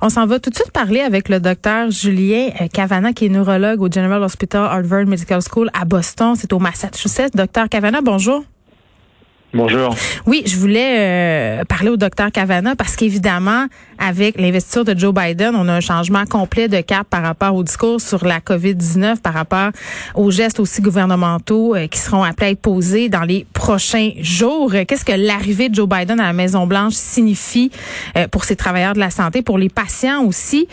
On s'en va tout de suite parler avec le docteur Julien euh, Cavana, qui est neurologue au General Hospital Harvard Medical School à Boston. C'est au Massachusetts. Docteur Cavana, bonjour. Bonjour. Oui, je voulais euh, parler au docteur Cavana parce qu'évidemment, avec l'investiture de Joe Biden, on a un changement complet de cap par rapport au discours sur la COVID-19, par rapport aux gestes aussi gouvernementaux euh, qui seront appelés à être posés dans les prochains jours. Qu'est-ce que l'arrivée de Joe Biden à la Maison-Blanche signifie euh, pour ces travailleurs de la santé, pour les patients aussi?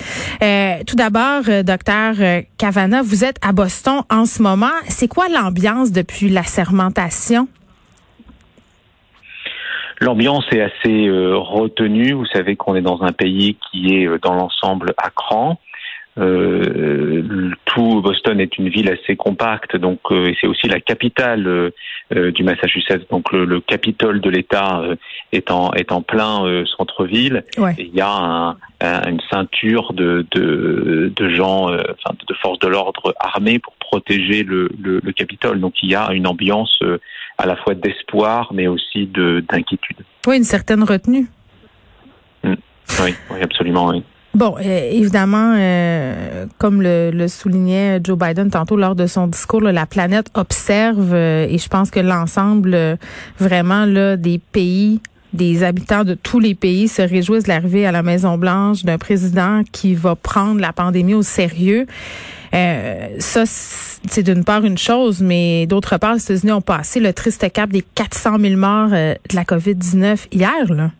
tout d'abord, docteur Cavana, vous êtes à Boston en ce moment. C'est quoi l'ambiance depuis la sermentation? L'ambiance est assez euh, retenue. Vous savez qu'on est dans un pays qui est euh, dans l'ensemble à cran. Euh, tout Boston est une ville assez compacte, donc euh, c'est aussi la capitale du Massachusetts. Donc le, le Capitole de l'État est en est en plein centre-ville. Il y a un, une ceinture de de, de gens, enfin de forces de l'ordre armées pour protéger le, le, le Capitole. Donc il y a une ambiance à la fois d'espoir, mais aussi d'inquiétude. Oui, une certaine retenue. Mm. Oui, oui, absolument, oui. Bon, euh, évidemment, euh, comme le, soulignait Joe Biden tantôt lors de son discours, la planète observe euh, et je pense que l'ensemble vraiment là, des pays, des habitants de tous les pays se réjouissent de l'arrivée à la Maison Blanche d'un président qui va prendre la pandémie au sérieux. Ça, c'est d'une part une chose, mais d'autre part, les États-Unis ont passé le triste cap des 400 000 morts de la COVID-19 hier. Là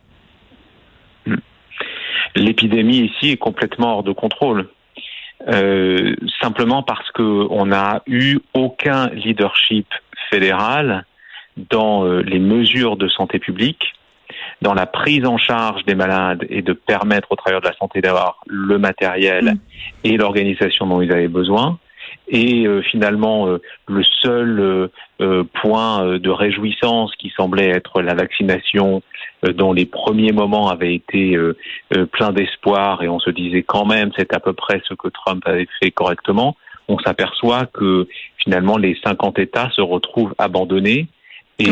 l'épidémie ici est complètement hors de contrôle. Euh, simplement parce qu'on n'a eu aucun leadership fédéral dans euh, les mesures de santé publique, dans la prise en charge des malades et de permettre aux travailleurs de la santé d'avoir le matériel mm. et l'organisation dont ils avaient besoin. Et euh, finalement, euh, le seul euh, point de réjouissance qui semblait être la vaccination, dont les premiers moments avaient été pleins d'espoir, et on se disait quand même c'est à peu près ce que Trump avait fait correctement, on s'aperçoit que finalement les 50 États se retrouvent abandonnés et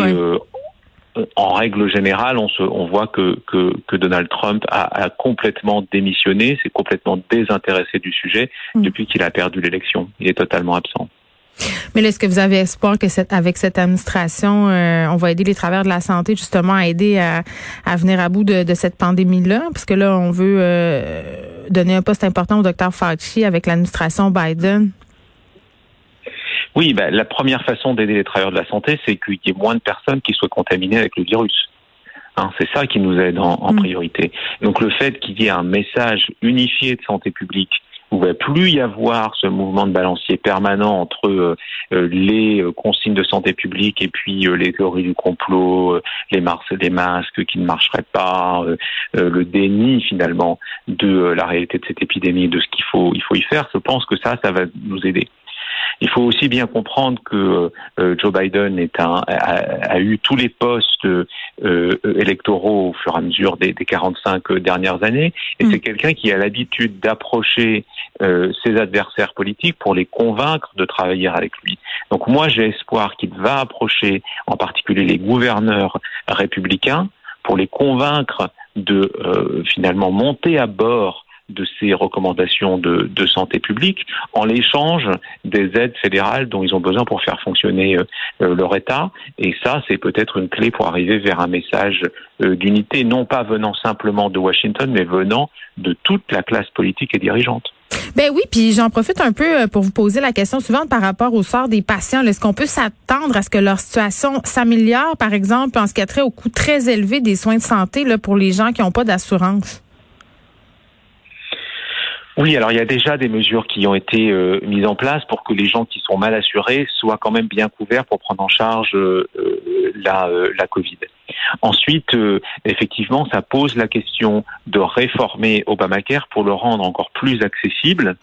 en règle générale, on, se, on voit que, que, que Donald Trump a, a complètement démissionné, s'est complètement désintéressé du sujet mm. depuis qu'il a perdu l'élection. Il est totalement absent. Mais est-ce que vous avez espoir que cette, avec cette administration, euh, on va aider les travailleurs de la santé justement à aider à, à venir à bout de, de cette pandémie-là? Parce que là, on veut euh, donner un poste important au docteur Fauci avec l'administration Biden. Oui, ben, la première façon d'aider les travailleurs de la santé, c'est qu'il y ait moins de personnes qui soient contaminées avec le virus. Hein, c'est ça qui nous aide en, mm. priorité. Donc le fait qu'il y ait un message unifié de santé publique où il ne va plus y avoir ce mouvement de balancier permanent entre euh, euh, les euh, consignes de santé publique et puis les théories du complot, les, des masques qui ne marcheraient pas, le déni finalement de la réalité de cette épidémie et de ce qu'il faut, il faut y faire. Je pense que ça, ça va nous aider. Il faut aussi bien comprendre que euh, Joe Biden est un, a, eu tous les postes euh, électoraux au fur et à mesure des, des 45 dernières années, et mm. c'est quelqu'un qui a l'habitude d'approcher euh, ses adversaires politiques pour les convaincre de travailler avec lui. Donc moi, j'ai espoir qu'il va approcher en particulier les gouverneurs républicains pour les convaincre de finalement monter à bord de ces recommandations de, santé publique en l'échange des aides fédérales dont ils ont besoin pour faire fonctionner euh, euh, leur État. Et ça, c'est peut-être une clé pour arriver vers un message euh, d'unité, non pas venant simplement de Washington, mais venant de toute la classe politique et dirigeante. Ben oui, puis j'en profite un peu pour vous poser la question suivante par rapport au sort des patients. Est-ce qu'on peut s'attendre à ce que leur situation s'améliore, par exemple, en ce qui a trait au coût très élevé des soins de santé là, pour les gens qui n'ont pas d'assurance? Oui, alors il y a déjà des mesures qui ont été euh, mises en place pour que les gens qui sont mal assurés soient quand même bien couverts pour prendre en charge euh, euh, la, la Covid. Ensuite, effectivement, ça pose la question de réformer Obamacare pour le rendre encore plus accessible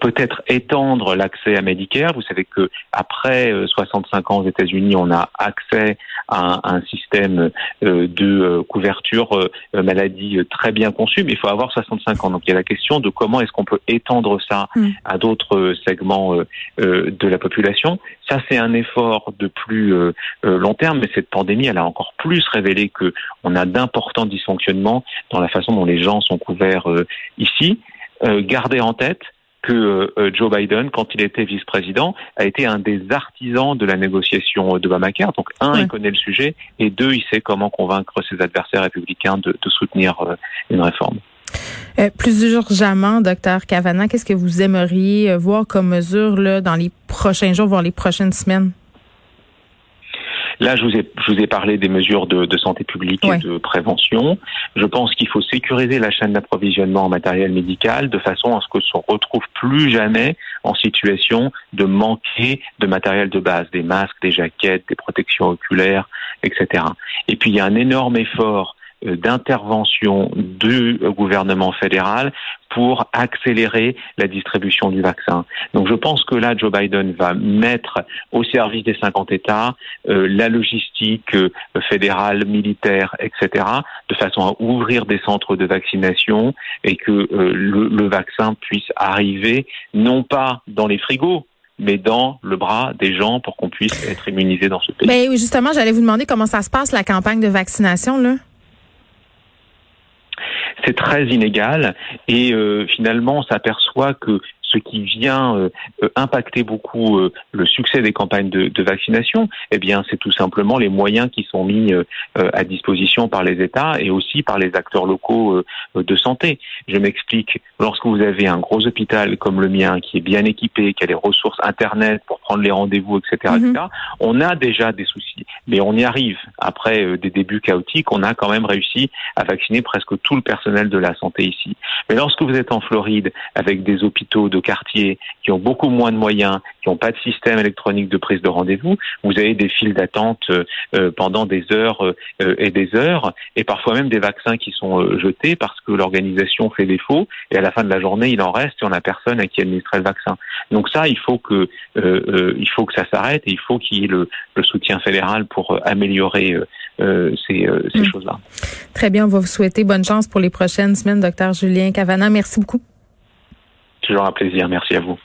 peut-être étendre l'accès à Medicare. Vous savez que après 65 euh, ans aux États-Unis, on a accès à un, système euh, de couverture maladie très bien conçu, mais il faut avoir 65 ans. Donc il y a la question de comment est-ce qu'on peut étendre ça mm. à d'autres segments de la population. Ça, c'est un effort de plus long terme, mais cette pandémie, elle a encore plus révélé que on a d'importants dysfonctionnements dans la façon dont les gens sont couverts ici. gardez en tête que euh, Joe Biden, quand il était vice-président, a été un des artisans de la négociation d'Obamacare. Donc, un, il connaît le sujet, et deux, il sait comment convaincre ses adversaires républicains de, soutenir euh, une réforme. Euh, plus urgemment, docteur Cavana, qu'est-ce que vous aimeriez voir comme mesure là, dans les prochains jours, voire les prochaines semaines? Là, je vous ai, je vous ai parlé des mesures de, de santé publique et de prévention. Je pense qu'il faut sécuriser la chaîne d'approvisionnement en matériel médical de façon à ce que se retrouve plus jamais en situation de manquer de matériel de base, des masques, des jaquettes, des protections oculaires, etc. Et puis il y a un énorme effort d'intervention du gouvernement fédéral pour accélérer la distribution du vaccin. Donc je pense que là, Joe Biden va mettre au service des 50 États euh, la logistique euh, fédérale, militaire, etc., de façon à ouvrir des centres de vaccination et que le, le vaccin puisse arriver non pas dans les frigos, mais dans le bras des gens pour qu'on puisse être immunisé dans ce pays. Ben oui, justement, j'allais vous demander comment ça se passe la campagne de vaccination là c'est très inégal et euh, finalement on s'aperçoit que ce qui vient euh, euh, impacter beaucoup euh, le succès des campagnes de, de vaccination, eh bien, c'est tout simplement les moyens qui sont mis à disposition par les États et aussi par les acteurs locaux de santé. Je m'explique. Lorsque vous avez un gros hôpital comme le mien, qui est bien équipé, qui a les ressources internet pour prendre les rendez-vous, etc., etc., mhm. on a déjà des soucis, mais on y arrive. Après des débuts chaotiques, on a quand même réussi à vacciner presque tout le personnel de la santé ici. Mais lorsque vous êtes en Floride avec des hôpitaux de quartiers qui ont beaucoup moins de moyens, qui n'ont pas de système électronique de prise de rendez-vous, vous avez des files d'attente euh, euh, pendant des heures euh, et des heures, et parfois même des vaccins qui sont jetés parce que l'organisation fait défaut, et à la fin de la journée, il en reste et on n'a personne à qui administrer le vaccin. Donc ça, il faut que il faut que ça s'arrête et il faut qu'il y ait le, soutien fédéral pour améliorer ces, ces hmm. choses-là. Très bien, on va vous souhaiter bonne chance pour les prochaines semaines, docteur Julien Cavana. Merci beaucoup toujours un plaisir. Merci à vous.